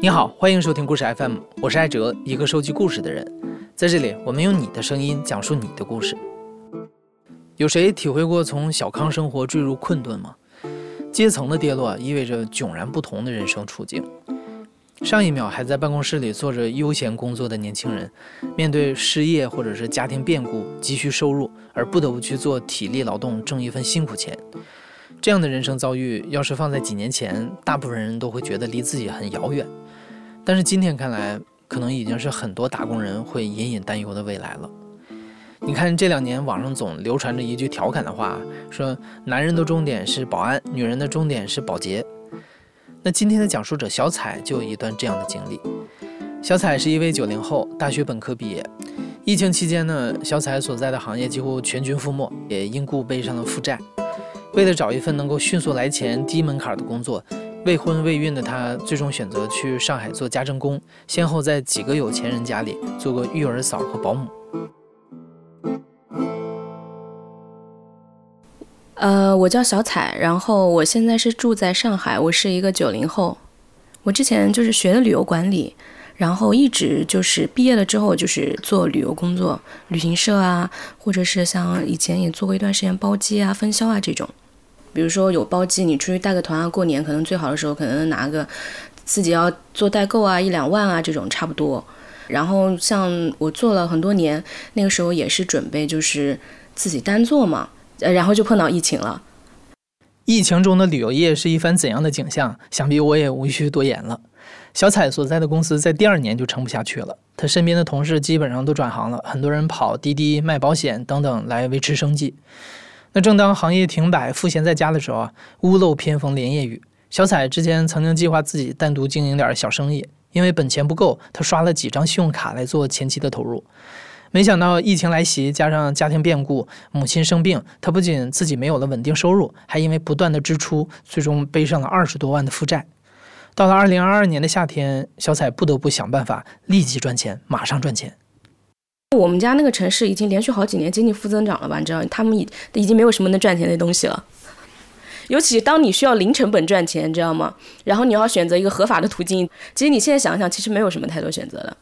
你好，欢迎收听故事 FM，我是艾哲，一个收集故事的人。在这里，我们用你的声音讲述你的故事。有谁体会过从小康生活坠入困顿吗？阶层的跌落意味着迥然不同的人生处境。上一秒还在办公室里做着悠闲工作的年轻人，面对失业或者是家庭变故急需收入，而不得不去做体力劳动挣一份辛苦钱。这样的人生遭遇，要是放在几年前，大部分人都会觉得离自己很遥远。但是今天看来，可能已经是很多打工人会隐隐担忧的未来了。你看这两年网上总流传着一句调侃的话，说男人的终点是保安，女人的终点是保洁。那今天的讲述者小彩就有一段这样的经历。小彩是一位九零后，大学本科毕业。疫情期间呢，小彩所在的行业几乎全军覆没，也因故背上了负债。为了找一份能够迅速来钱、低门槛的工作，未婚未孕的她最终选择去上海做家政工，先后在几个有钱人家里做过育儿嫂和保姆。呃，我叫小彩，然后我现在是住在上海，我是一个九零后。我之前就是学的旅游管理，然后一直就是毕业了之后就是做旅游工作，旅行社啊，或者是像以前也做过一段时间包机啊、分销啊这种。比如说有包机，你出去带个团啊，过年可能最好的时候可能拿个自己要做代购啊，一两万啊这种差不多。然后像我做了很多年，那个时候也是准备就是自己单做嘛。呃，然后就碰到疫情了。疫情中的旅游业是一番怎样的景象？想必我也无需多言了。小彩所在的公司在第二年就撑不下去了，他身边的同事基本上都转行了，很多人跑滴滴、卖保险等等来维持生计。那正当行业停摆、赋闲在家的时候啊，屋漏偏逢连夜雨。小彩之前曾经计划自己单独经营点小生意，因为本钱不够，他刷了几张信用卡来做前期的投入。没想到疫情来袭，加上家庭变故，母亲生病，他不仅自己没有了稳定收入，还因为不断的支出，最终背上了二十多万的负债。到了二零二二年的夏天，小彩不得不想办法立即赚钱，马上赚钱。我们家那个城市已经连续好几年经济负增长了吧？你知道，他们已已经没有什么能赚钱的东西了。尤其当你需要零成本赚钱，你知道吗？然后你要选择一个合法的途径，其实你现在想想，其实没有什么太多选择的。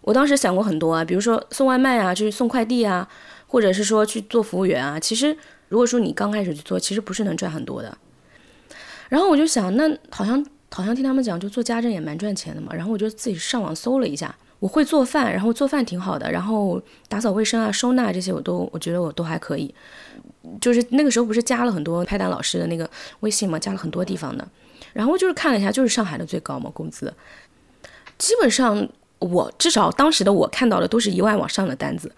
我当时想过很多啊，比如说送外卖啊，就是送快递啊，或者是说去做服务员啊。其实如果说你刚开始去做，其实不是能赚很多的。然后我就想，那好像好像听他们讲，就做家政也蛮赚钱的嘛。然后我就自己上网搜了一下，我会做饭，然后做饭挺好的，然后打扫卫生啊、收纳这些我都我觉得我都还可以。就是那个时候不是加了很多派单老师的那个微信嘛，加了很多地方的。然后就是看了一下，就是上海的最高嘛工资，基本上。我至少当时的我看到的都是一万往上的单子，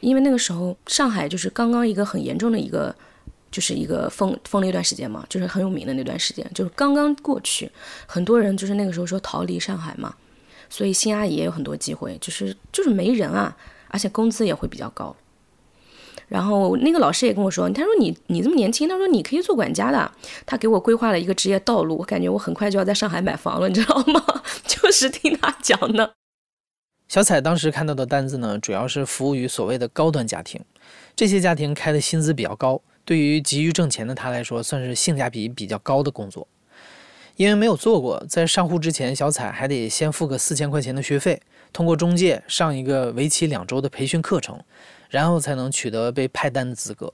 因为那个时候上海就是刚刚一个很严重的一个，就是一个封封了一段时间嘛，就是很有名的那段时间，就是刚刚过去，很多人就是那个时候说逃离上海嘛，所以新阿姨也有很多机会，就是就是没人啊，而且工资也会比较高。然后那个老师也跟我说，他说你你这么年轻，他说你可以做管家的，他给我规划了一个职业道路，我感觉我很快就要在上海买房了，你知道吗？就是听他讲的。小彩当时看到的单子呢，主要是服务于所谓的高端家庭，这些家庭开的薪资比较高，对于急于挣钱的他来说，算是性价比比较高的工作。因为没有做过，在上户之前，小彩还得先付个四千块钱的学费，通过中介上一个为期两周的培训课程，然后才能取得被派单的资格。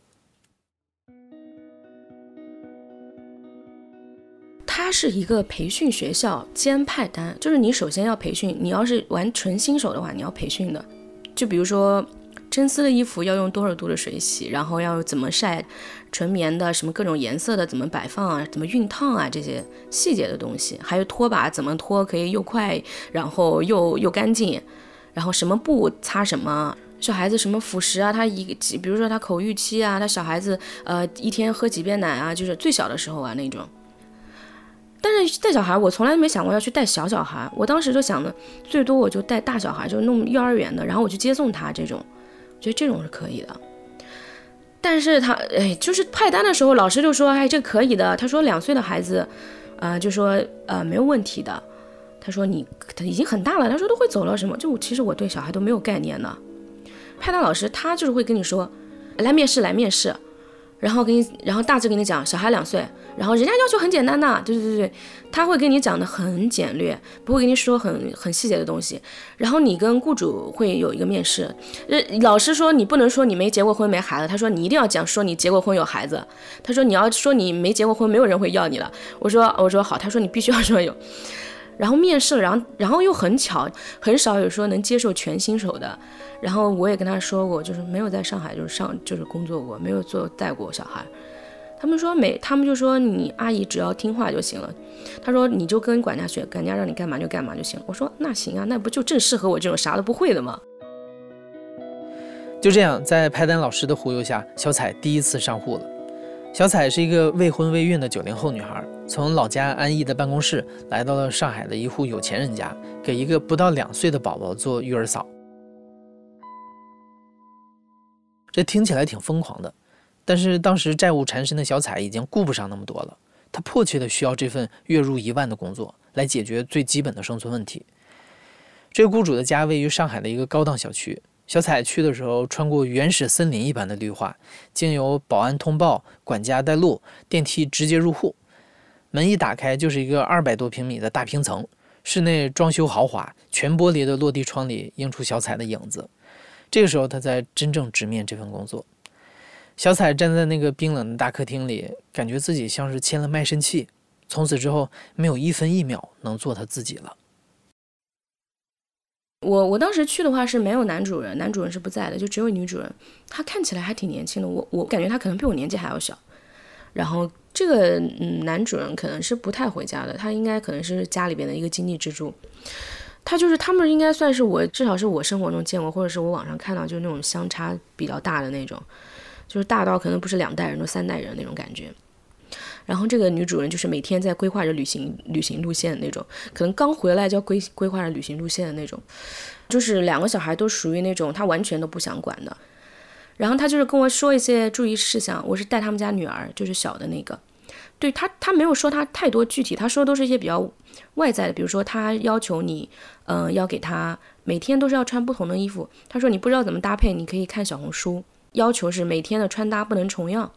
它是一个培训学校兼派单，就是你首先要培训，你要是玩纯新手的话，你要培训的。就比如说真丝的衣服要用多少度的水洗，然后要怎么晒，纯棉的什么各种颜色的怎么摆放啊，怎么熨烫啊这些细节的东西，还有拖把怎么拖可以又快，然后又又干净，然后什么布擦什么，小孩子什么辅食啊，他一几，比如说他口欲期啊，他小孩子呃一天喝几遍奶啊，就是最小的时候啊那种。但是带小孩，我从来没想过要去带小小孩。我当时就想的，最多我就带大小孩，就弄幼儿园的，然后我去接送他这种，觉得这种是可以的。但是他，哎，就是派单的时候，老师就说，哎，这可以的。他说两岁的孩子，呃，就说呃没有问题的。他说你他已经很大了，他说都会走了什么？就其实我对小孩都没有概念呢。派单老师他就是会跟你说，来面试来面试，然后给你，然后大致给你讲，小孩两岁。然后人家要求很简单的，对对对对，他会跟你讲的很简略，不会跟你说很很细节的东西。然后你跟雇主会有一个面试，呃，老师说你不能说你没结过婚没孩子，他说你一定要讲说你结过婚有孩子，他说你要说你没结过婚，没有人会要你了。我说我说好，他说你必须要说有。然后面试，然后然后又很巧，很少有说能接受全新手的。然后我也跟他说过，就是没有在上海就是上就是工作过，没有做带过小孩。他们说没，他们就说你阿姨只要听话就行了。他说你就跟管家学，管家让你干嘛就干嘛就行。我说那行啊，那不就正适合我这种啥都不会的吗？就这样，在派单老师的忽悠下，小彩第一次上户了。小彩是一个未婚未孕的九零后女孩，从老家安逸的办公室来到了上海的一户有钱人家，给一个不到两岁的宝宝做育儿嫂。这听起来挺疯狂的。但是当时债务缠身的小彩已经顾不上那么多了，她迫切的需要这份月入一万的工作来解决最基本的生存问题。这个雇主的家位于上海的一个高档小区，小彩去的时候穿过原始森林一般的绿化，经由保安通报、管家带路，电梯直接入户。门一打开就是一个二百多平米的大平层，室内装修豪华，全玻璃的落地窗里映出小彩的影子。这个时候，她才真正直面这份工作。小彩站在那个冰冷的大客厅里，感觉自己像是签了卖身契，从此之后没有一分一秒能做他自己了。我我当时去的话是没有男主人，男主人是不在的，就只有女主人。她看起来还挺年轻的，我我感觉她可能比我年纪还要小。然后这个嗯男主人可能是不太回家的，他应该可能是家里边的一个经济支柱。他就是他们应该算是我至少是我生活中见过，或者是我网上看到就是那种相差比较大的那种。就是大到可能不是两代人，都三代人那种感觉。然后这个女主人就是每天在规划着旅行旅行路线的那种，可能刚回来就要规规划着旅行路线的那种。就是两个小孩都属于那种她完全都不想管的。然后她就是跟我说一些注意事项，我是带他们家女儿，就是小的那个。对她，她没有说她太多具体，她说都是一些比较外在的，比如说她要求你，嗯，要给她每天都是要穿不同的衣服。她说你不知道怎么搭配，你可以看小红书。要求是每天的穿搭不能重样，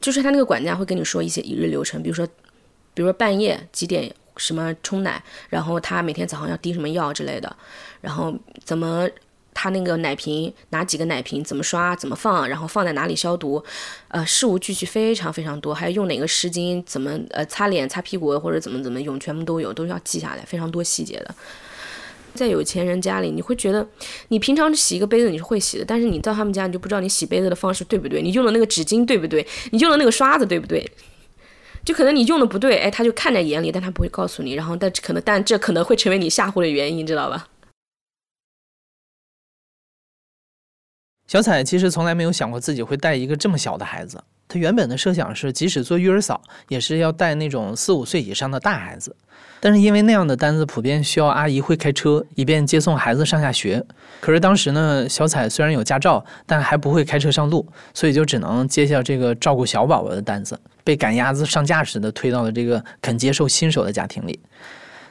就是他那个管家会跟你说一些一日流程，比如说，比如说半夜几点什么冲奶，然后他每天早上要滴什么药之类的，然后怎么他那个奶瓶拿几个奶瓶怎么刷怎么放，然后放在哪里消毒，呃事无巨细非常非常多，还有用哪个湿巾怎么呃擦脸擦屁股或者怎么怎么用，全部都有，都要记下来，非常多细节的。在有钱人家里，你会觉得你平常洗一个杯子你是会洗的，但是你到他们家你就不知道你洗杯子的方式对不对，你用的那个纸巾对不对，你用的那个刷子对不对，就可能你用的不对，哎，他就看在眼里，但他不会告诉你，然后但可能但这可能会成为你吓唬的原因，知道吧？小彩其实从来没有想过自己会带一个这么小的孩子，她原本的设想是，即使做育儿嫂，也是要带那种四五岁以上的大孩子。但是因为那样的单子普遍需要阿姨会开车，以便接送孩子上下学。可是当时呢，小彩虽然有驾照，但还不会开车上路，所以就只能接下这个照顾小宝宝的单子，被赶鸭子上架似的推到了这个肯接受新手的家庭里。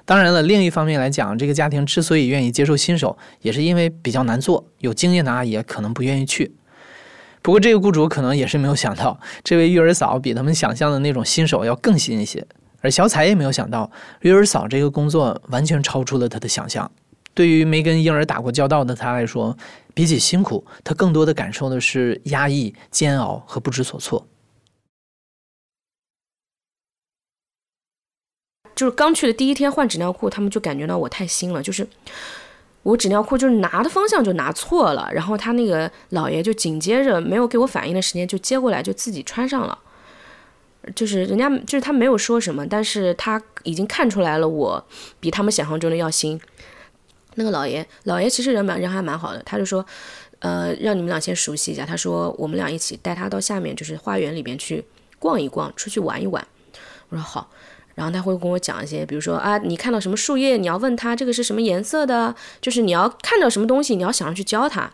当然了，另一方面来讲，这个家庭之所以愿意接受新手，也是因为比较难做，有经验的阿姨可能不愿意去。不过这个雇主可能也是没有想到，这位育儿嫂比他们想象的那种新手要更新一些。而小彩也没有想到，育儿嫂这个工作完全超出了她的想象。对于没跟婴儿打过交道的她来说，比起辛苦，她更多的感受的是压抑、煎熬和不知所措。就是刚去的第一天换纸尿裤，他们就感觉到我太新了，就是我纸尿裤就是拿的方向就拿错了，然后他那个老爷就紧接着没有给我反应的时间就接过来就自己穿上了。就是人家就是他没有说什么，但是他已经看出来了，我比他们想象中的要新。那个老爷，老爷其实人蛮人还蛮好的，他就说，呃，让你们俩先熟悉一下。他说我们俩一起带他到下面就是花园里边去逛一逛，出去玩一玩。我说好。然后他会跟我讲一些，比如说啊，你看到什么树叶，你要问他这个是什么颜色的，就是你要看到什么东西，你要想着去教他，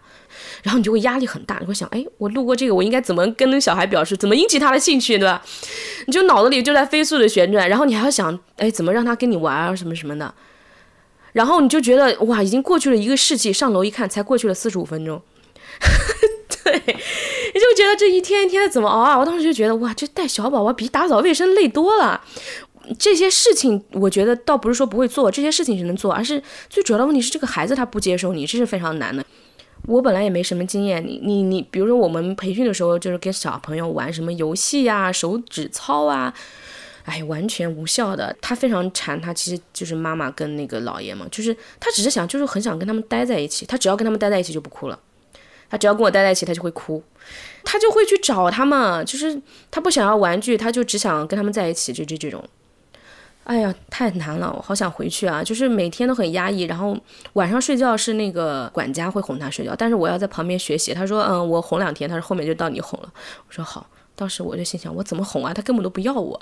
然后你就会压力很大，你会想，哎，我路过这个，我应该怎么跟那小孩表示，怎么引起他的兴趣，对吧？你就脑子里就在飞速的旋转，然后你还要想，哎，怎么让他跟你玩啊，什么什么的，然后你就觉得哇，已经过去了一个世纪，上楼一看，才过去了四十五分钟。对，你就觉得这一天一天的怎么熬啊？我当时就觉得哇，这带小宝宝比打扫卫生累多了。这些事情我觉得倒不是说不会做，这些事情是能做，而是最主要的问题是这个孩子他不接受你，这是非常难的。我本来也没什么经验，你你你，比如说我们培训的时候就是跟小朋友玩什么游戏呀、手指操啊，哎，完全无效的。他非常馋，他其实就是妈妈跟那个姥爷嘛，就是他只是想，就是很想跟他们待在一起。他只要跟他们待在一起就不哭了，他只要跟我待在一起他就会哭，他就会去找他们，就是他不想要玩具，他就只想跟他们在一起，就就这种。哎呀，太难了，我好想回去啊！就是每天都很压抑，然后晚上睡觉是那个管家会哄他睡觉，但是我要在旁边学习。他说，嗯，我哄两天，他说后面就到你哄了。我说好，当时我就心想，我怎么哄啊？他根本都不要我。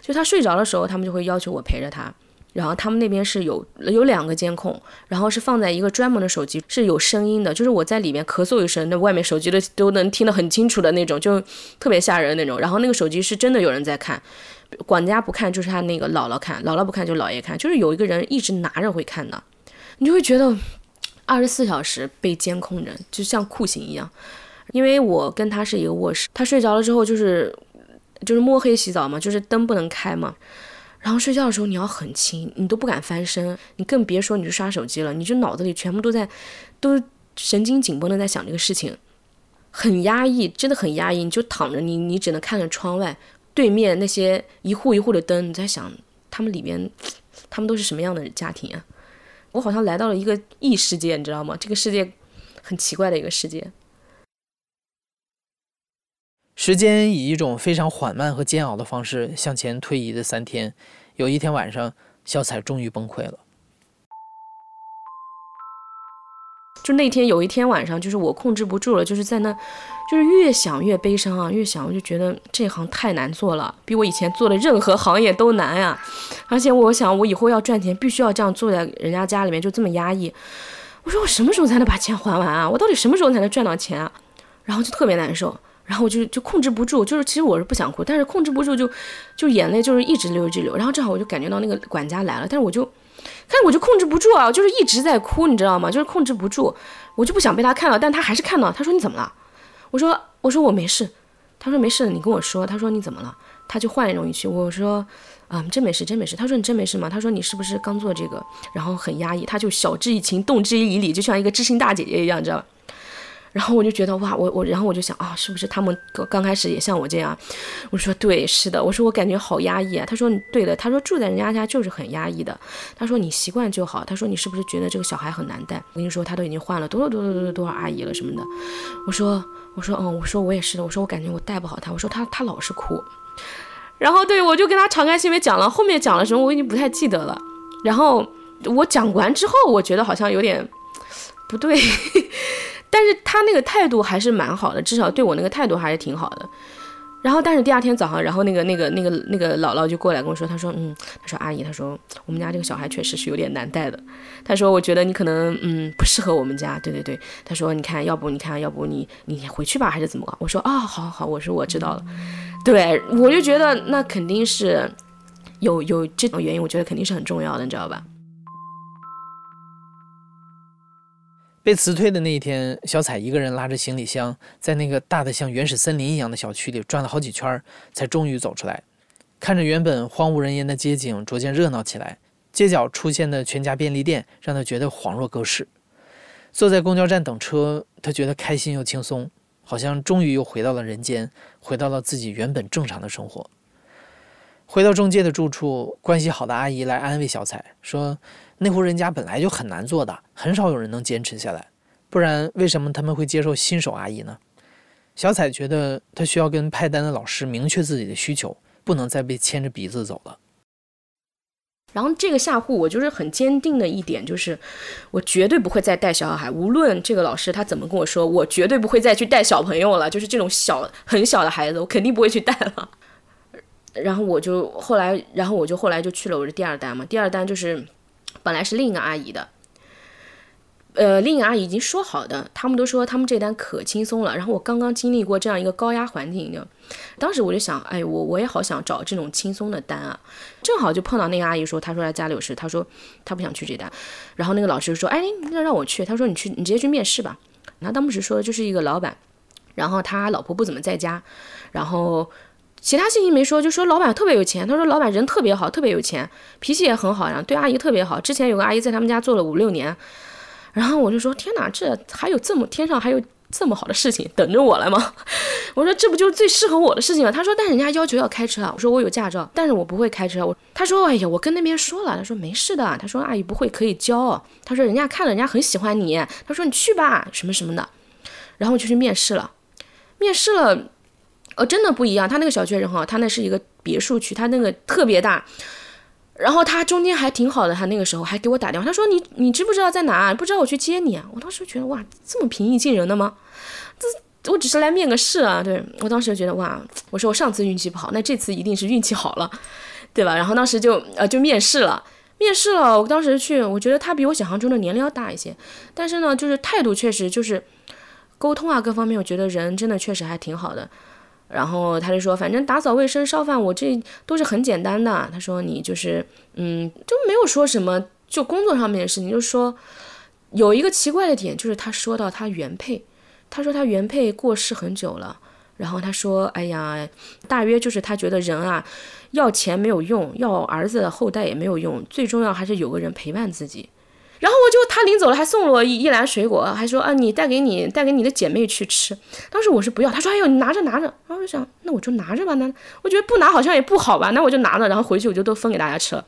就他睡着的时候，他们就会要求我陪着他。然后他们那边是有有两个监控，然后是放在一个专门的手机，是有声音的，就是我在里面咳嗽一声，那外面手机的都能听得很清楚的那种，就特别吓人那种。然后那个手机是真的有人在看。管家不看，就是他那个姥姥看；姥姥不看，就姥爷看。就是有一个人一直拿着会看的，你就会觉得二十四小时被监控着，就像酷刑一样。因为我跟他是一个卧室，他睡着了之后就是就是摸黑洗澡嘛，就是灯不能开嘛。然后睡觉的时候你要很轻，你都不敢翻身，你更别说你去刷手机了，你就脑子里全部都在都神经紧绷的在想这个事情，很压抑，真的很压抑。你就躺着，你你只能看着窗外。对面那些一户一户的灯，你在想他们里面，他们都是什么样的家庭啊？我好像来到了一个异世界，你知道吗？这个世界很奇怪的一个世界。时间以一种非常缓慢和煎熬的方式向前推移的三天，有一天晚上，小彩终于崩溃了。就那天有一天晚上，就是我控制不住了，就是在那，就是越想越悲伤啊，越想我就觉得这行太难做了，比我以前做的任何行业都难呀。而且我想，我以后要赚钱，必须要这样坐在人家家里面，就这么压抑。我说我什么时候才能把钱还完啊？我到底什么时候才能赚到钱啊？然后就特别难受，然后我就就控制不住，就是其实我是不想哭，但是控制不住就就眼泪就是一直流一直流。然后正好我就感觉到那个管家来了，但是我就。但我就控制不住啊，就是一直在哭，你知道吗？就是控制不住，我就不想被他看到，但他还是看到。他说你怎么了？我说我说我没事。他说没事，你跟我说。他说你怎么了？他就换一种语气。我说啊，真没事，真没事。他说你真没事吗？他说你是不是刚做这个，然后很压抑？他就晓之以情，动之以理，就像一个知心大姐姐一样，你知道吧？然后我就觉得哇，我我，然后我就想啊，是不是他们刚开始也像我这样？我说对，是的。我说我感觉好压抑啊。他说对的。他说住在人家家就是很压抑的。他说你习惯就好。他说你是不是觉得这个小孩很难带？我跟你说，他都已经换了多少多少多少多少阿姨了什么的。我说我说嗯，我说我也是的。我说我感觉我带不好他。我说他他老是哭。然后对我就跟他敞开心扉讲了，后面讲了什么我已经不太记得了。然后我讲完之后，我觉得好像有点不对。但是他那个态度还是蛮好的，至少对我那个态度还是挺好的。然后，但是第二天早上，然后那个那个那个那个姥姥就过来跟我说，她说，嗯，她说阿姨，她说我们家这个小孩确实是有点难带的。她说，我觉得你可能嗯不适合我们家。对对对，她说，你看，要不你看，要不你你回去吧，还是怎么搞我说啊，好好好，我说我知道了。对，我就觉得那肯定是有有这种原因，我觉得肯定是很重要的，你知道吧？被辞退的那一天，小彩一个人拉着行李箱，在那个大的像原始森林一样的小区里转了好几圈，才终于走出来。看着原本荒无人烟的街景逐渐热闹起来，街角出现的全家便利店让他觉得恍若隔世。坐在公交站等车，他觉得开心又轻松，好像终于又回到了人间，回到了自己原本正常的生活。回到中介的住处，关系好的阿姨来安慰小彩说。那户人家本来就很难做的，很少有人能坚持下来，不然为什么他们会接受新手阿姨呢？小彩觉得她需要跟派单的老师明确自己的需求，不能再被牵着鼻子走了。然后这个下户，我就是很坚定的一点，就是我绝对不会再带小孩，无论这个老师他怎么跟我说，我绝对不会再去带小朋友了，就是这种小很小的孩子，我肯定不会去带了。然后我就后来，然后我就后来就去了我的第二单嘛，第二单就是。本来是另一个阿姨的，呃，另一个阿姨已经说好的，他们都说他们这单可轻松了。然后我刚刚经历过这样一个高压环境，就当时我就想，哎，我我也好想找这种轻松的单啊。正好就碰到那个阿姨说，她说她家里有事，她说她不想去这单。然后那个老师就说，哎，那让我去。他说你去，你直接去面试吧。那当时说的就是一个老板，然后他老婆不怎么在家，然后其他信息没说，就说老板特别有钱。他说老板人特别好，特别有钱，脾气也很好，然后对阿姨特别好。之前有个阿姨在他们家做了五六年，然后我就说天哪，这还有这么天上还有这么好的事情等着我了吗？我说这不就是最适合我的事情吗？他说但人家要求要开车啊。我说我有驾照，但是我不会开车。我他说哎呀，我跟那边说了，他说没事的，他说阿姨不会可以教。他说人家看了人家很喜欢你，他说你去吧什么什么的，然后就去面试了。面试了，哦，真的不一样。他那个小区人哈，他那是一个别墅区，他那个特别大。然后他中间还挺好的，他那个时候还给我打电话，他说你你知不知道在哪？不知道我去接你啊。我当时觉得哇，这么平易近人的吗？这我只是来面个试啊。对我当时就觉得哇，我说我上次运气不好，那这次一定是运气好了，对吧？然后当时就呃就面试了，面试了。我当时去，我觉得他比我想象中的年龄要大一些，但是呢，就是态度确实就是。沟通啊，各方面，我觉得人真的确实还挺好的。然后他就说，反正打扫卫生、烧饭，我这都是很简单的。他说你就是，嗯，就没有说什么就工作上面的事情。就说有一个奇怪的点，就是他说到他原配，他说他原配过世很久了。然后他说，哎呀，大约就是他觉得人啊，要钱没有用，要儿子的后代也没有用，最重要还是有个人陪伴自己。然后我就他临走了还送了我一一篮水果，还说啊你带给你带给你的姐妹去吃。当时我是不要，他说哎呦你拿着拿着。然后我就想那我就拿着吧，那我觉得不拿好像也不好吧，那我就拿着，然后回去我就都分给大家吃了。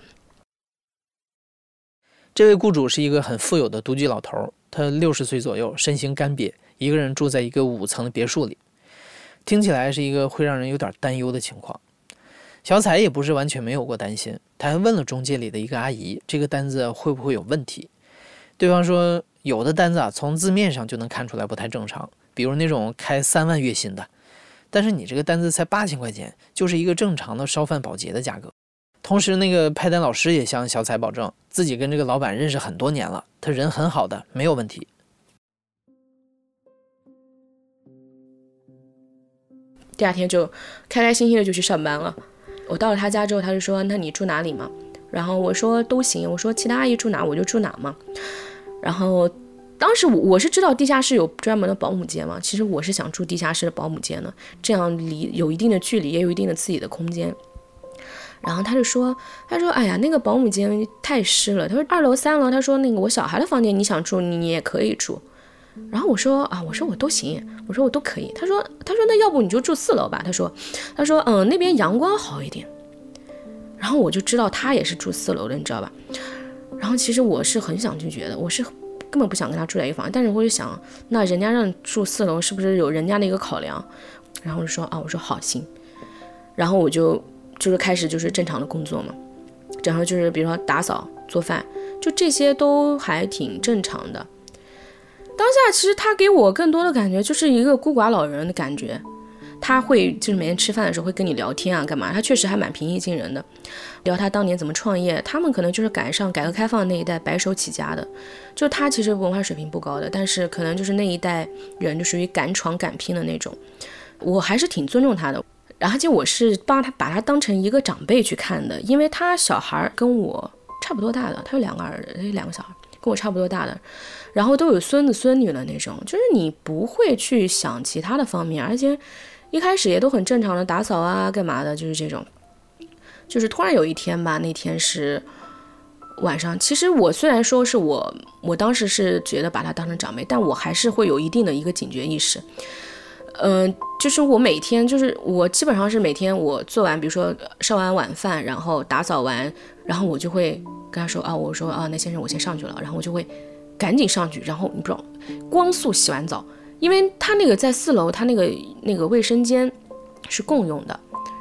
这位雇主是一个很富有的独居老头，他六十岁左右，身形干瘪，一个人住在一个五层的别墅里，听起来是一个会让人有点担忧的情况。小彩也不是完全没有过担心，他还问了中介里的一个阿姨，这个单子会不会有问题。对方说，有的单子啊，从字面上就能看出来不太正常，比如那种开三万月薪的。但是你这个单子才八千块钱，就是一个正常的烧饭保洁的价格。同时，那个派单老师也向小彩保证，自己跟这个老板认识很多年了，他人很好的，没有问题。第二天就开开心心的就去上班了。我到了他家之后，他就说：“那你住哪里嘛？”然后我说：“都行。”我说：“其他阿姨住哪，我就住哪嘛。”然后，当时我我是知道地下室有专门的保姆间嘛，其实我是想住地下室的保姆间的，这样离有一定的距离，也有一定的自己的空间。然后他就说，他说，哎呀，那个保姆间太湿了。他说二楼、三楼，他说那个我小孩的房间你想住，你也可以住。然后我说啊，我说我都行，我说我都可以。他说，他说那要不你就住四楼吧。他说，他说嗯，那边阳光好一点。然后我就知道他也是住四楼的，你知道吧？然后其实我是很想拒绝的，我是根本不想跟他住在一个房，但是我就想，那人家让住四楼，是不是有人家的一个考量？然后就说啊，我说好行，然后我就就是开始就是正常的工作嘛，然后就是比如说打扫、做饭，就这些都还挺正常的。当下其实他给我更多的感觉就是一个孤寡老人的感觉。他会就是每天吃饭的时候会跟你聊天啊，干嘛？他确实还蛮平易近人的，聊他当年怎么创业。他们可能就是赶上改革开放那一代白手起家的，就他其实文化水平不高的，但是可能就是那一代人就属于敢闯敢拼的那种。我还是挺尊重他的，然后就我是帮他把他当成一个长辈去看的，因为他小孩跟我差不多大的，他有两个儿子，两个小孩跟我差不多大的，然后都有孙子孙女了那种，就是你不会去想其他的方面，而且。一开始也都很正常的打扫啊，干嘛的，就是这种。就是突然有一天吧，那天是晚上。其实我虽然说是我，我当时是觉得把他当成长辈，但我还是会有一定的一个警觉意识。嗯，就是我每天，就是我基本上是每天我做完，比如说烧完晚饭，然后打扫完，然后我就会跟他说啊，我说啊，那先生我先上去了，然后我就会赶紧上去，然后你不知道，光速洗完澡。因为他那个在四楼，他那个那个卫生间是共用的，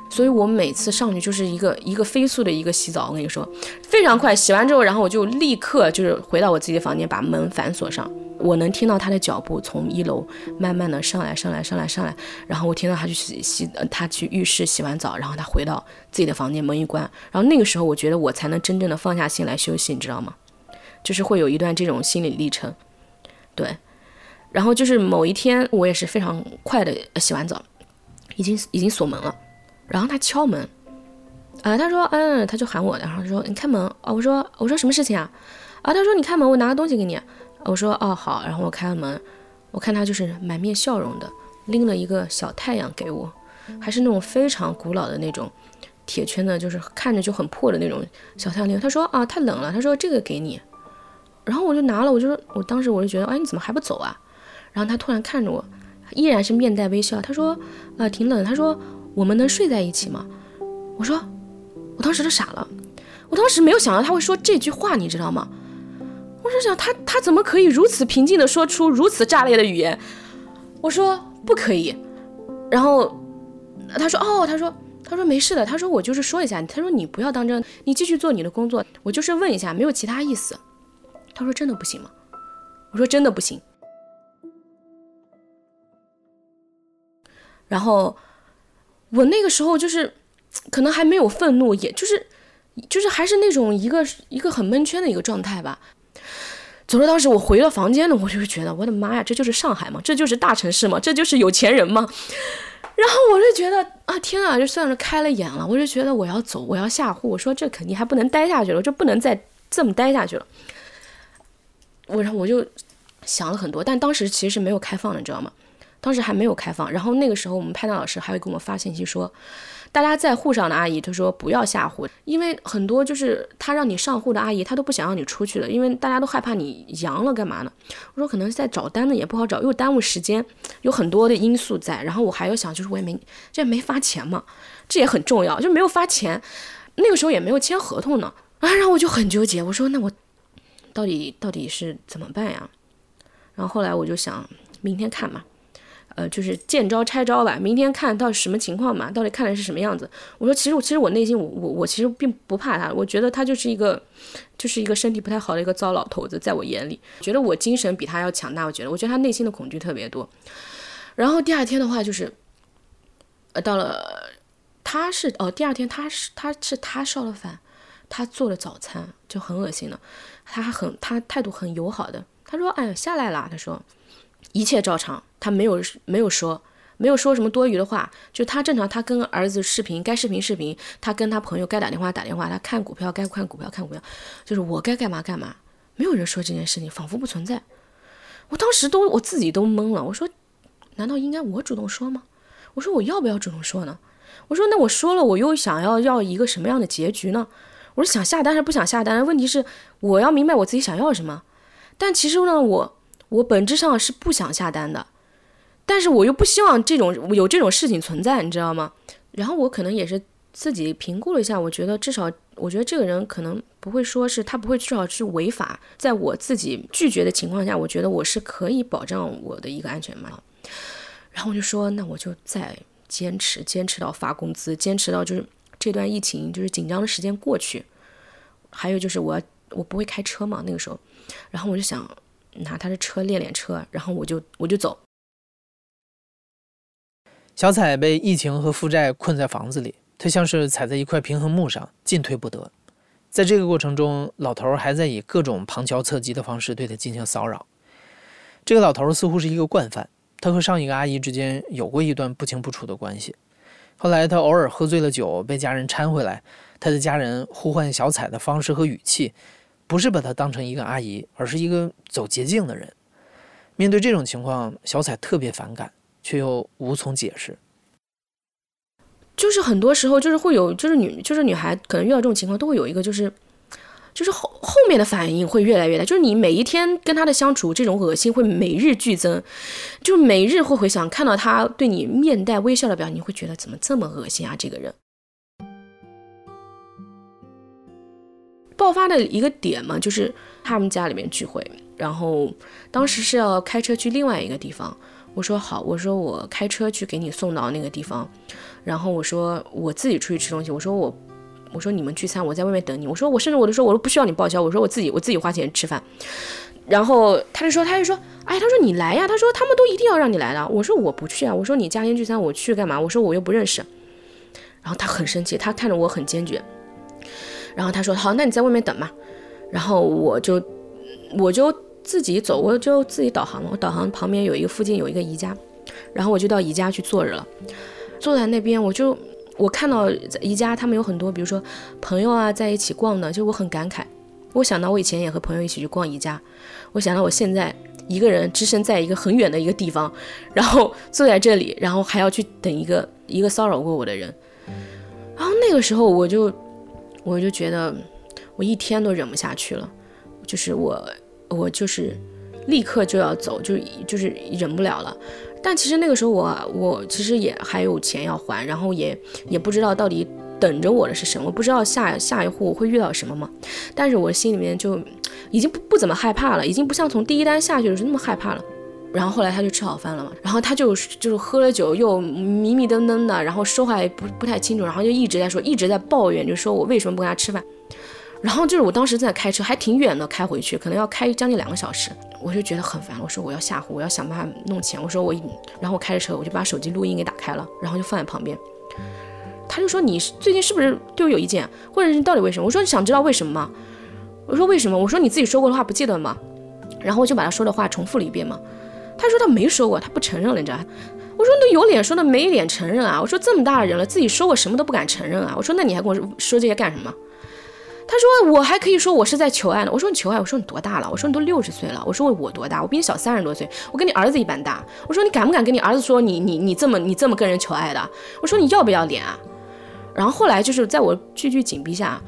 所以我每次上去就是一个一个飞速的一个洗澡。我跟你说，非常快，洗完之后，然后我就立刻就是回到我自己的房间，把门反锁上。我能听到他的脚步从一楼慢慢的上来，上来，上来，上来。然后我听到他去洗洗，他去浴室洗完澡，然后他回到自己的房间，门一关。然后那个时候，我觉得我才能真正的放下心来休息，你知道吗？就是会有一段这种心理历程，对。然后就是某一天，我也是非常快的洗完澡，已经已经锁门了。然后他敲门，啊，他说，嗯，他就喊我，然后说你开门啊。我说我说什么事情啊？啊，他说你开门，我拿个东西给你。我说哦好。然后我开了门，我看他就是满面笑容的，拎了一个小太阳给我，还是那种非常古老的那种铁圈的，就是看着就很破的那种小太阳。他说啊，太冷了，他说这个给你。然后我就拿了，我就说，我当时我就觉得，哎，你怎么还不走啊？然后他突然看着我，依然是面带微笑。他说，啊，挺冷。他说，我们能睡在一起吗？我说，我当时都傻了，我当时没有想到他会说这句话，你知道吗？我是想他他怎么可以如此平静的说出如此炸裂的语言？我说不可以。然后他说，哦，他说，他说没事的。他说我就是说一下，他说你不要当真，你继续做你的工作，我就是问一下，没有其他意思。他说：“真的不行吗？”我说：“真的不行。”然后我那个时候就是可能还没有愤怒，也就是就是还是那种一个一个很闷圈的一个状态吧。走了，当时我回了房间了，我就觉得我的妈呀，这就是上海嘛？这就是大城市嘛？这就是有钱人嘛？然后我就觉得啊，天啊，就算是开了眼了。我就觉得我要走，我要下户。我说这肯定还不能待下去了，这不能再这么待下去了。我然后我就想了很多，但当时其实是没有开放的，你知道吗？当时还没有开放。然后那个时候，我们派单老师还会给我们发信息说，大家在户上的阿姨，他说不要下户，因为很多就是他让你上户的阿姨，他都不想让你出去了，因为大家都害怕你阳了干嘛呢？我说可能在找单子也不好找，又耽误时间，有很多的因素在。然后我还要想，就是我也没这也没发钱嘛，这也很重要，就没有发钱，那个时候也没有签合同呢啊，然后我就很纠结，我说那我。到底到底是怎么办呀？然后后来我就想，明天看嘛，呃，就是见招拆招吧。明天看到什么情况嘛？到底看的是什么样子？我说，其实我其实我内心我我我其实并不怕他，我觉得他就是一个就是一个身体不太好的一个糟老头子，在我眼里，觉得我精神比他要强大。我觉得，我觉得他内心的恐惧特别多。然后第二天的话，就是呃，到了他是哦，第二天他是他是他烧了饭，他做了早餐，就很恶心的。他很，他态度很友好的。他说：“哎呀，下来啦。”他说：“一切照常。”他没有没有说，没有说什么多余的话。就他正常，他跟儿子视频，该视频视频。他跟他朋友该打电话打电话。他看股票该看股票看股票。就是我该干嘛干嘛。没有人说这件事情，仿佛不存在。我当时都我自己都懵了。我说：“难道应该我主动说吗？”我说：“我要不要主动说呢？”我说：“那我说了，我又想要要一个什么样的结局呢？”我是想下单还是不想下单？问题是我要明白我自己想要什么。但其实呢，我我本质上是不想下单的，但是我又不希望这种有这种事情存在，你知道吗？然后我可能也是自己评估了一下，我觉得至少我觉得这个人可能不会说是他不会至少是违法，在我自己拒绝的情况下，我觉得我是可以保障我的一个安全嘛。然后我就说，那我就再坚持，坚持到发工资，坚持到就是。这段疫情就是紧张的时间过去，还有就是我我不会开车嘛，那个时候，然后我就想拿他的车练练车，然后我就我就走。小彩被疫情和负债困在房子里，她像是踩在一块平衡木上，进退不得。在这个过程中，老头还在以各种旁敲侧击的方式对她进行骚扰。这个老头似乎是一个惯犯，他和上一个阿姨之间有过一段不清不楚的关系。后来他偶尔喝醉了酒，被家人搀回来。他的家人呼唤小彩的方式和语气，不是把她当成一个阿姨，而是一个走捷径的人。面对这种情况，小彩特别反感，却又无从解释。就是很多时候，就是会有，就是女，就是女孩，可能遇到这种情况，都会有一个，就是。就是后后面的反应会越来越大，就是你每一天跟她的相处，这种恶心会每日剧增，就每日会回想看到他对你面带微笑的表情，你会觉得怎么这么恶心啊？这个人爆发的一个点嘛，就是他们家里面聚会，然后当时是要开车去另外一个地方，我说好，我说我开车去给你送到那个地方，然后我说我自己出去吃东西，我说我。我说你们聚餐，我在外面等你。我说我甚至我都说我都不需要你报销。我说我自己我自己花钱吃饭。然后他就说他就说哎，他说你来呀。他说他们都一定要让你来的。我说我不去啊。我说你家庭聚餐我去干嘛？我说我又不认识。然后他很生气，他看着我很坚决。然后他说好，那你在外面等嘛。然后我就我就自己走，我就自己导航了。我导航旁边有一个附近有一个宜家，然后我就到宜家去坐着了。坐在那边我就。我看到宜家他们有很多，比如说朋友啊，在一起逛的，就我很感慨。我想到我以前也和朋友一起去逛宜家，我想到我现在一个人只身在一个很远的一个地方，然后坐在这里，然后还要去等一个一个骚扰过我的人。然后那个时候我就我就觉得我一天都忍不下去了，就是我我就是立刻就要走，就就是忍不了了。但其实那个时候我我其实也还有钱要还，然后也也不知道到底等着我的是什么，不知道下下一户会遇到什么嘛。但是我心里面就已经不不怎么害怕了，已经不像从第一单下去的时候那么害怕了。然后后来他就吃好饭了嘛，然后他就就是喝了酒又迷迷瞪瞪的，然后说话也不不太清楚，然后就一直在说，一直在抱怨，就说我为什么不跟他吃饭。然后就是我当时在开车，还挺远的，开回去可能要开将近两个小时，我就觉得很烦。我说我要下户，我要想办法弄钱。我说我，然后我开着车，我就把手机录音给打开了，然后就放在旁边。他就说你最近是不是对我有意见，或者是到底为什么？我说你想知道为什么吗？我说为什么？我说你自己说过的话不记得吗？然后我就把他说的话重复了一遍嘛。他说他没说过，他不承认了，你知道？我说那有脸说的没脸承认啊！我说这么大的人了，自己说过什么都不敢承认啊！我说那你还跟我说这些干什么？他说我还可以说我是在求爱呢。我说你求爱？我说你多大了？我说你都六十岁了。我说我多大？我比你小三十多岁，我跟你儿子一般大。我说你敢不敢跟你儿子说你你你这么你这么跟人求爱的？我说你要不要脸啊？然后后来就是在我句句紧逼下。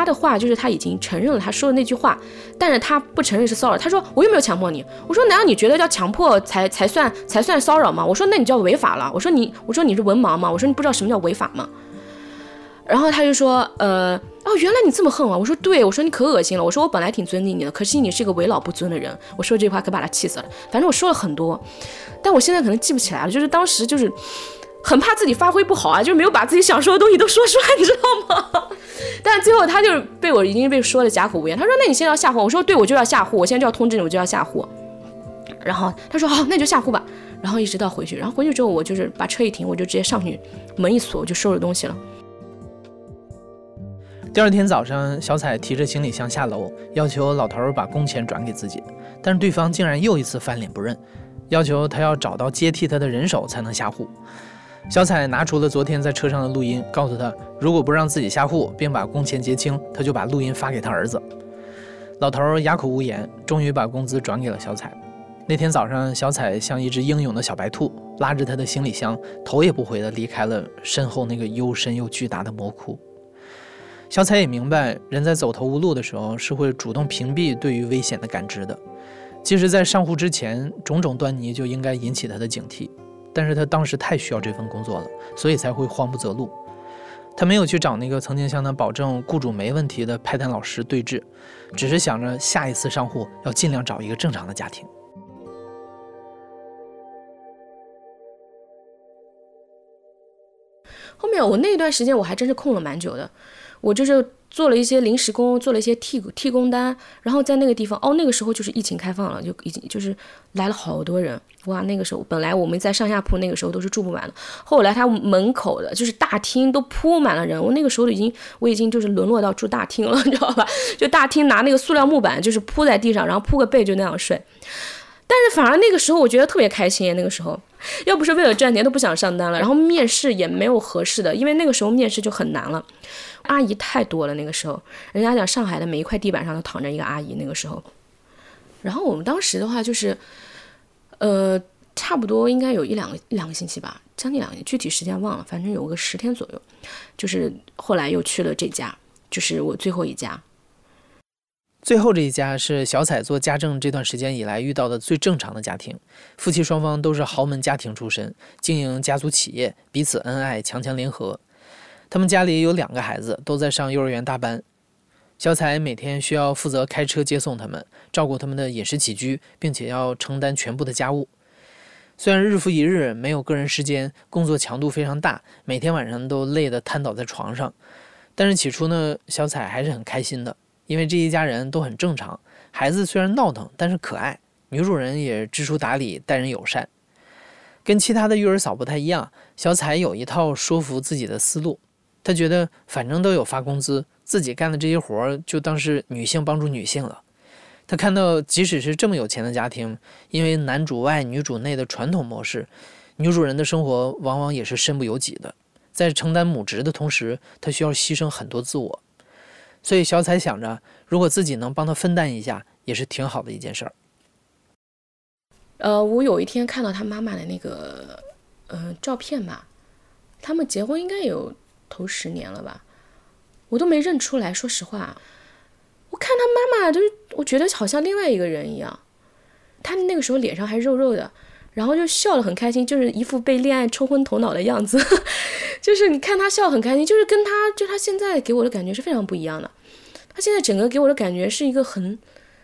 他的话就是他已经承认了他说的那句话，但是他不承认是骚扰。他说我又没有强迫你。我说难道你觉得要强迫才才算才算骚扰吗？我说那你叫违法了。我说你我说你是文盲吗？我说你不知道什么叫违法吗？然后他就说呃哦原来你这么恨我。我说对，我说你可恶心了。我说我本来挺尊敬你的，可惜你是一个为老不尊的人。我说这句话可把他气死了。反正我说了很多，但我现在可能记不起来了。就是当时就是很怕自己发挥不好啊，就没有把自己想说的东西都说出来，你知道吗？但最后他就是被我已经被说的哑口无言。他说：“那你现在要下户？”我说：“对，我就要下户，我现在就要通知你，我就要下户。”然后他说：“好，那就下户吧。”然后一直到回去，然后回去之后，我就是把车一停，我就直接上去，门一锁，我就收拾东西了。第二天早上，小彩提着行李箱下楼，要求老头把工钱转给自己，但是对方竟然又一次翻脸不认，要求他要找到接替他的人手才能下户。小彩拿出了昨天在车上的录音，告诉他，如果不让自己下户，并把工钱结清，他就把录音发给他儿子。老头哑口无言，终于把工资转给了小彩。那天早上，小彩像一只英勇的小白兔，拉着他的行李箱，头也不回地离开了身后那个幽深又巨大的魔窟。小彩也明白，人在走投无路的时候，是会主动屏蔽对于危险的感知的。其实，在上户之前，种种端倪就应该引起他的警惕。但是他当时太需要这份工作了，所以才会慌不择路。他没有去找那个曾经向他保证雇主没问题的派单老师对峙，只是想着下一次上户要尽量找一个正常的家庭。后面我那段时间我还真是空了蛮久的，我就是。做了一些临时工，做了一些替替工单，然后在那个地方，哦，那个时候就是疫情开放了，就已经就是来了好多人，哇，那个时候本来我们在上下铺，那个时候都是住不满的，后来他门口的就是大厅都铺满了人，我那个时候已经我已经就是沦落到住大厅了，你知道吧？就大厅拿那个塑料木板就是铺在地上，然后铺个被就那样睡。但是反而那个时候我觉得特别开心，那个时候要不是为了赚钱都不想上单了，然后面试也没有合适的，因为那个时候面试就很难了，阿姨太多了。那个时候人家讲上海的每一块地板上都躺着一个阿姨，那个时候，然后我们当时的话就是，呃，差不多应该有一两个一两个星期吧，将近两个具体时间忘了，反正有个十天左右，就是后来又去了这家，就是我最后一家。最后这一家是小彩做家政这段时间以来遇到的最正常的家庭，夫妻双方都是豪门家庭出身，经营家族企业，彼此恩爱，强强联合。他们家里有两个孩子，都在上幼儿园大班。小彩每天需要负责开车接送他们，照顾他们的饮食起居，并且要承担全部的家务。虽然日复一日没有个人时间，工作强度非常大，每天晚上都累得瘫倒在床上，但是起初呢，小彩还是很开心的。因为这一家人都很正常，孩子虽然闹腾，但是可爱。女主人也知书达理，待人友善。跟其他的育儿嫂不太一样，小彩有一套说服自己的思路。他觉得反正都有发工资，自己干的这些活儿就当是女性帮助女性了。他看到，即使是这么有钱的家庭，因为男主外女主内的传统模式，女主人的生活往往也是身不由己的。在承担母职的同时，她需要牺牲很多自我。所以小彩想着，如果自己能帮他分担一下，也是挺好的一件事儿。呃，我有一天看到他妈妈的那个呃照片吧，他们结婚应该有头十年了吧，我都没认出来。说实话，我看他妈妈，就是我觉得好像另外一个人一样。他那个时候脸上还肉肉的，然后就笑得很开心，就是一副被恋爱冲昏头脑的样子。就是你看他笑很开心，就是跟他就他现在给我的感觉是非常不一样的。他现在整个给我的感觉是一个很。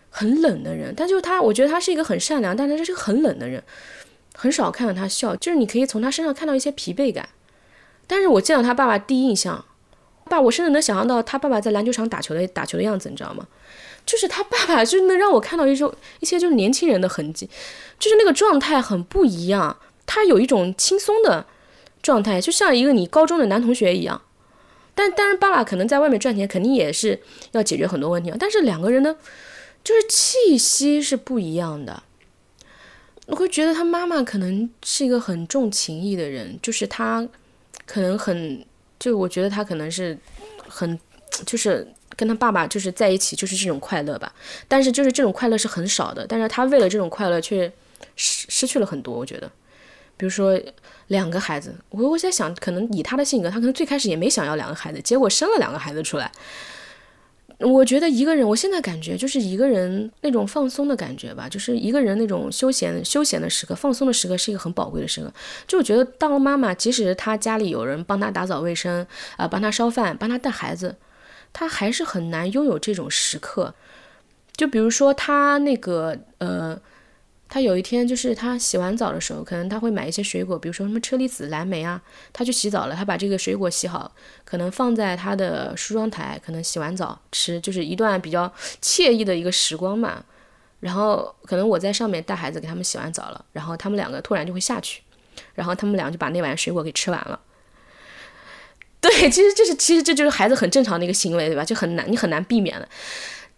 很冷的人，但就是他，我觉得他是一个很善良，但他是个很冷的人，很少看到他笑，就是你可以从他身上看到一些疲惫感。但是我见到他爸爸第一印象，爸，我甚至能想象到他爸爸在篮球场打球的打球的样子，你知道吗？就是他爸爸就能让我看到一种一些就是年轻人的痕迹，就是那个状态很不一样，他有一种轻松的状态，就像一个你高中的男同学一样。但当然，爸爸可能在外面赚钱，肯定也是要解决很多问题啊。但是两个人呢？就是气息是不一样的，我会觉得他妈妈可能是一个很重情义的人，就是他可能很，就我觉得他可能是很，就是跟他爸爸就是在一起就是这种快乐吧，但是就是这种快乐是很少的，但是他为了这种快乐却失失去了很多，我觉得，比如说两个孩子，我我在想，可能以他的性格，他可能最开始也没想要两个孩子，结果生了两个孩子出来。我觉得一个人，我现在感觉就是一个人那种放松的感觉吧，就是一个人那种休闲休闲的时刻、放松的时刻是一个很宝贵的时刻。就我觉得当了妈妈，即使她家里有人帮她打扫卫生，啊，帮她烧饭，帮她带孩子，她还是很难拥有这种时刻。就比如说她那个呃。他有一天，就是他洗完澡的时候，可能他会买一些水果，比如说什么车厘子、蓝莓啊。他去洗澡了，他把这个水果洗好，可能放在他的梳妆台，可能洗完澡吃，就是一段比较惬意的一个时光嘛。然后可能我在上面带孩子，给他们洗完澡了，然后他们两个突然就会下去，然后他们俩就把那碗水果给吃完了。对，其实这是其实这就是孩子很正常的一个行为，对吧？就很难你很难避免的。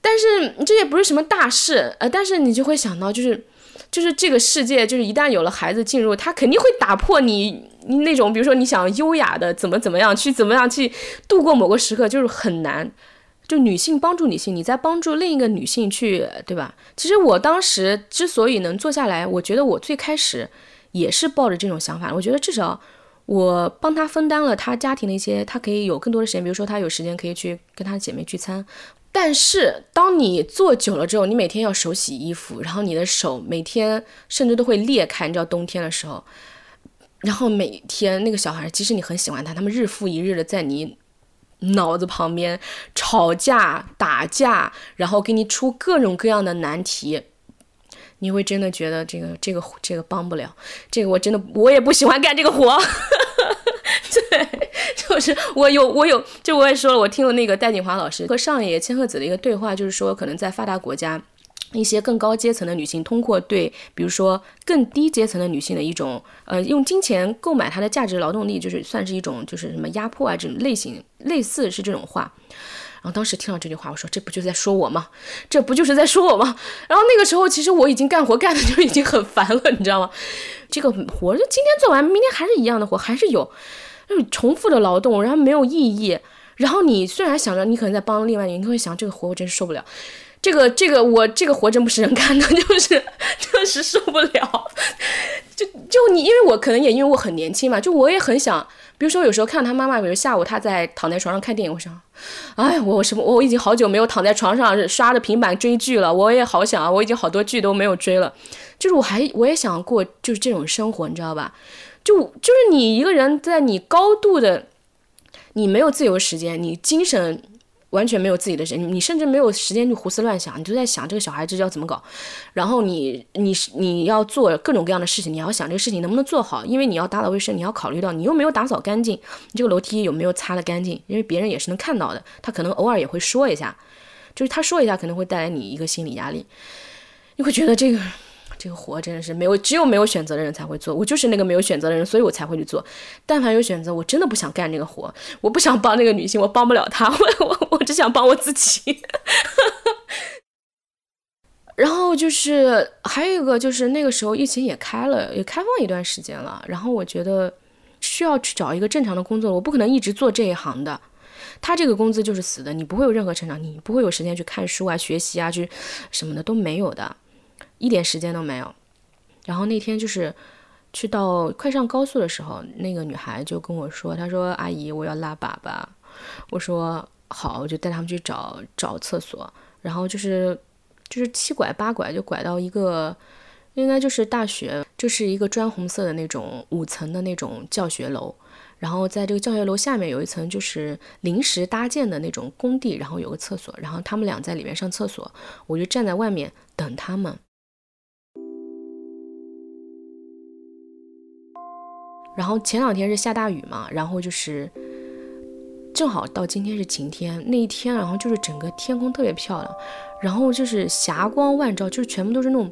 但是这也不是什么大事，呃，但是你就会想到就是。就是这个世界，就是一旦有了孩子进入，他肯定会打破你那种，比如说你想优雅的怎么怎么样去怎么样去度过某个时刻，就是很难。就女性帮助女性，你在帮助另一个女性去，对吧？其实我当时之所以能坐下来，我觉得我最开始也是抱着这种想法，我觉得至少我帮她分担了她家庭的一些，她可以有更多的时间，比如说她有时间可以去跟她的姐妹聚餐。但是，当你坐久了之后，你每天要手洗衣服，然后你的手每天甚至都会裂开。你知道冬天的时候，然后每天那个小孩，即使你很喜欢他，他们日复一日的在你脑子旁边吵架、打架，然后给你出各种各样的难题，你会真的觉得这个、这个、这个帮不了。这个我真的我也不喜欢干这个活。对，就是我有我有，就我也说了，我听了那个戴锦华老师和上野千鹤子的一个对话，就是说，可能在发达国家，一些更高阶层的女性，通过对，比如说更低阶层的女性的一种，呃，用金钱购买她的价值劳动力，就是算是一种，就是什么压迫啊这种类型，类似是这种话。然后当时听到这句话，我说这不就是在说我吗？这不就是在说我吗？然后那个时候，其实我已经干活干的就已经很烦了，你知道吗？这个活就今天做完，明天还是一样的活，还是有。就是重复的劳动，然后没有意义。然后你虽然想着你可能在帮另外一个人，你会想这个活我真是受不了，这个这个我这个活真不是人干的，就是就是受不了。就就你，因为我可能也因为我很年轻嘛，就我也很想，比如说有时候看他妈妈，比如下午他在躺在床上看电影，我想，哎，我什么我已经好久没有躺在床上刷着平板追剧了，我也好想啊，我已经好多剧都没有追了，就是我还我也想过就是这种生活，你知道吧？就就是你一个人在你高度的，你没有自由时间，你精神完全没有自己的时间，你甚至没有时间去胡思乱想，你就在想这个小孩子要怎么搞，然后你你你要做各种各样的事情，你要想这个事情能不能做好，因为你要打扫卫生，你要考虑到你又没有打扫干净，你这个楼梯有没有擦得干净，因为别人也是能看到的，他可能偶尔也会说一下，就是他说一下可能会带来你一个心理压力，你会觉得这个。这个活真的是没有，只有没有选择的人才会做。我就是那个没有选择的人，所以我才会去做。但凡有选择，我真的不想干这个活。我不想帮那个女性，我帮不了她，我我我只想帮我自己。然后就是还有一个，就是那个时候疫情也开了，也开放一段时间了。然后我觉得需要去找一个正常的工作，我不可能一直做这一行的。他这个工资就是死的，你不会有任何成长，你不会有时间去看书啊、学习啊，去什么的都没有的。一点时间都没有，然后那天就是去到快上高速的时候，那个女孩就跟我说：“她说阿姨，我要拉粑粑。”我说好，我就带他们去找找厕所。然后就是就是七拐八拐就拐到一个，应该就是大学，就是一个砖红色的那种五层的那种教学楼。然后在这个教学楼下面有一层就是临时搭建的那种工地，然后有个厕所，然后他们俩在里面上厕所，我就站在外面等他们。然后前两天是下大雨嘛，然后就是正好到今天是晴天，那一天然后就是整个天空特别漂亮，然后就是霞光万丈，就是全部都是那种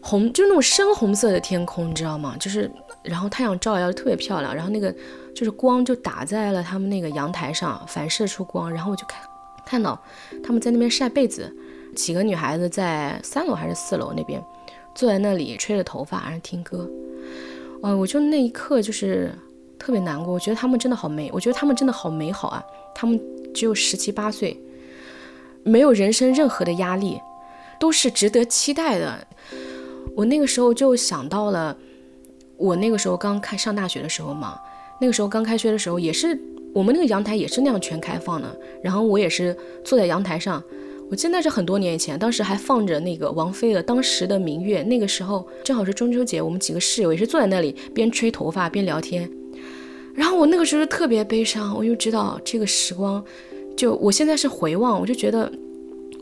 红，就是那种深红色的天空，你知道吗？就是。然后太阳照耀特别漂亮，然后那个就是光就打在了他们那个阳台上，反射出光，然后我就看看到他们在那边晒被子，几个女孩子在三楼还是四楼那边坐在那里吹着头发，然后听歌。哦，我就那一刻就是特别难过，我觉得他们真的好美，我觉得他们真的好美好啊，他们只有十七八岁，没有人生任何的压力，都是值得期待的。我那个时候就想到了。我那个时候刚开上大学的时候嘛，那个时候刚开学的时候，也是我们那个阳台也是那样全开放的。然后我也是坐在阳台上，我记得那是很多年以前，当时还放着那个王菲的《当时的明月》。那个时候正好是中秋节，我们几个室友也是坐在那里边吹头发边聊天。然后我那个时候特别悲伤，我就知道这个时光，就我现在是回望，我就觉得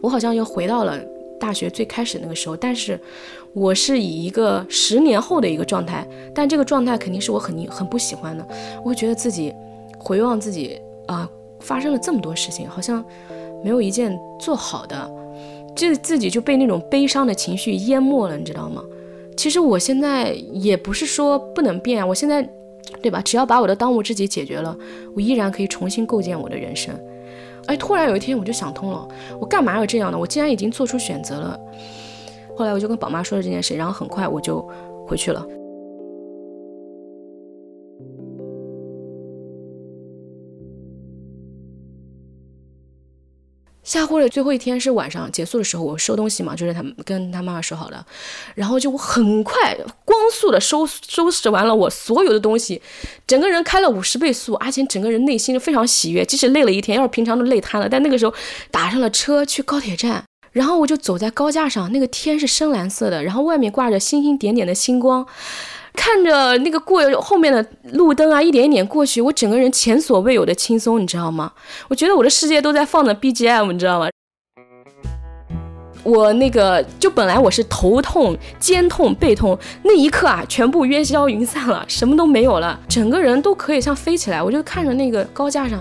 我好像又回到了大学最开始那个时候，但是。我是以一个十年后的一个状态，但这个状态肯定是我很很不喜欢的。我会觉得自己回望自己啊，发生了这么多事情，好像没有一件做好的，就自己就被那种悲伤的情绪淹没了，你知道吗？其实我现在也不是说不能变，我现在对吧？只要把我的当务之急解决了，我依然可以重新构建我的人生。哎，突然有一天我就想通了，我干嘛要这样呢？我既然已经做出选择了。后来我就跟宝妈说了这件事，然后很快我就回去了。下婚的最后一天是晚上结束的时候，我收东西嘛，就是他跟他妈妈说好的，然后就我很快光速的收收拾完了我所有的东西，整个人开了五十倍速，而且整个人内心非常喜悦，即使累了一天，要是平常都累瘫了，但那个时候打上了车去高铁站。然后我就走在高架上，那个天是深蓝色的，然后外面挂着星星点点的星光，看着那个过后面的路灯啊，一点一点过去，我整个人前所未有的轻松，你知道吗？我觉得我的世界都在放着 BGM，你知道吗？我那个就本来我是头痛、肩痛、背痛，那一刻啊，全部烟消云散了，什么都没有了，整个人都可以像飞起来。我就看着那个高架上，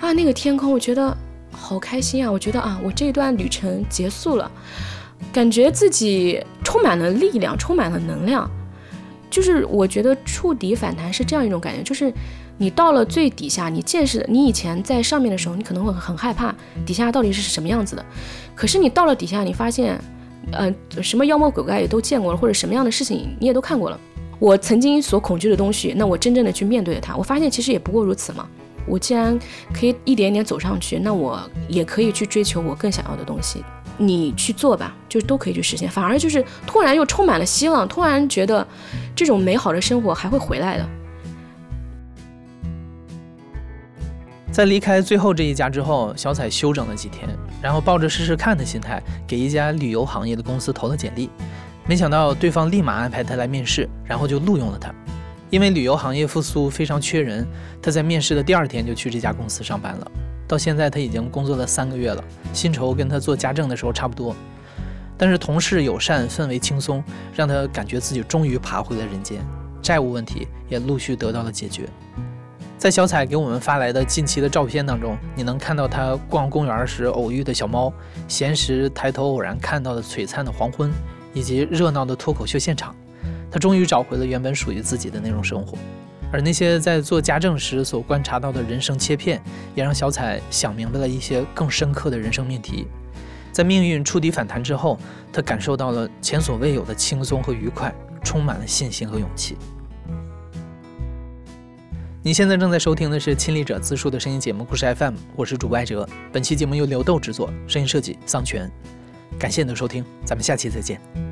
啊，那个天空，我觉得。好开心啊！我觉得啊，我这一段旅程结束了，感觉自己充满了力量，充满了能量。就是我觉得触底反弹是这样一种感觉，就是你到了最底下，你见识，你以前在上面的时候，你可能会很害怕底下到底是什么样子的。可是你到了底下，你发现，呃，什么妖魔鬼怪也都见过了，或者什么样的事情你也都看过了。我曾经所恐惧的东西，那我真正的去面对了它，我发现其实也不过如此嘛。我既然可以一点一点走上去，那我也可以去追求我更想要的东西。你去做吧，就都可以去实现。反而就是突然又充满了希望，突然觉得这种美好的生活还会回来的。在离开最后这一家之后，小彩休整了几天，然后抱着试试看的心态，给一家旅游行业的公司投了简历。没想到对方立马安排他来面试，然后就录用了他。因为旅游行业复苏非常缺人，他在面试的第二天就去这家公司上班了。到现在他已经工作了三个月了，薪酬跟他做家政的时候差不多。但是同事友善，氛围轻松，让他感觉自己终于爬回了人间，债务问题也陆续得到了解决。在小彩给我们发来的近期的照片当中，你能看到他逛公园时偶遇的小猫，闲时抬头偶然看到的璀璨的黄昏，以及热闹的脱口秀现场。他终于找回了原本属于自己的那种生活，而那些在做家政时所观察到的人生切片，也让小彩想明白了一些更深刻的人生命题。在命运触底反弹之后，他感受到了前所未有的轻松和愉快，充满了信心和勇气。你现在正在收听的是亲历者自述的声音节目《故事 FM》，我是主播艾哲。本期节目由刘豆制作，声音设计桑泉。感谢你的收听，咱们下期再见。